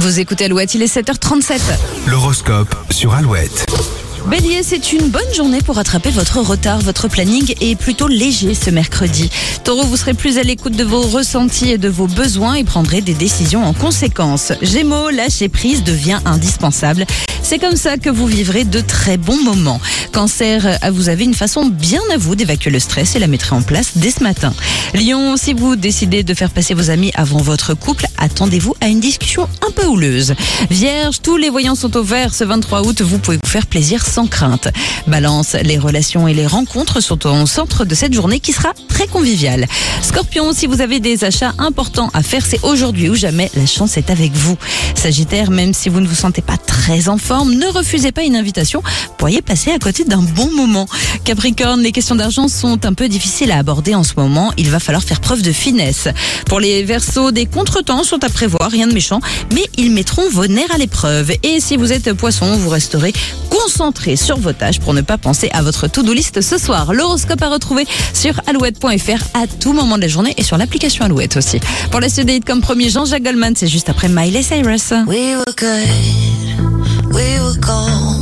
Vous écoutez Alouette, il est 7h37. L'horoscope sur Alouette. Bélier, c'est une bonne journée pour rattraper votre retard. Votre planning est plutôt léger ce mercredi. Taureau, vous serez plus à l'écoute de vos ressentis et de vos besoins et prendrez des décisions en conséquence. Gémeaux, lâcher prise devient indispensable. C'est comme ça que vous vivrez de très bons moments. Cancer, vous avez une façon bien à vous d'évacuer le stress et la mettrez en place dès ce matin. Lion, si vous décidez de faire passer vos amis avant votre couple, attendez-vous à une discussion un peu houleuse. Vierge, tous les voyants sont au vert ce 23 août, vous pouvez vous faire plaisir sans crainte. Balance, les relations et les rencontres sont au centre de cette journée qui sera très conviviale. Scorpion, si vous avez des achats importants à faire, c'est aujourd'hui ou jamais, la chance est avec vous. Sagittaire, même si vous ne vous sentez pas très en forme, ne refusez pas une invitation, vous pourriez passer à côté d'un bon moment. Capricorne, les questions d'argent sont un peu difficiles à aborder en ce moment, il va falloir faire preuve de finesse. Pour les Verseaux, des contretemps sont à prévoir, rien de méchant, mais ils mettront vos nerfs à l'épreuve. Et si vous êtes poisson, vous resterez concentré sur vos tâches pour ne pas penser à votre to-do list ce soir. L'horoscope à retrouver sur alouette.fr à tout moment de la journée et sur l'application Alouette aussi. Pour la suite comme premier Jean-Jacques Goldman, c'est juste après Miley Cyrus. We were we were gold.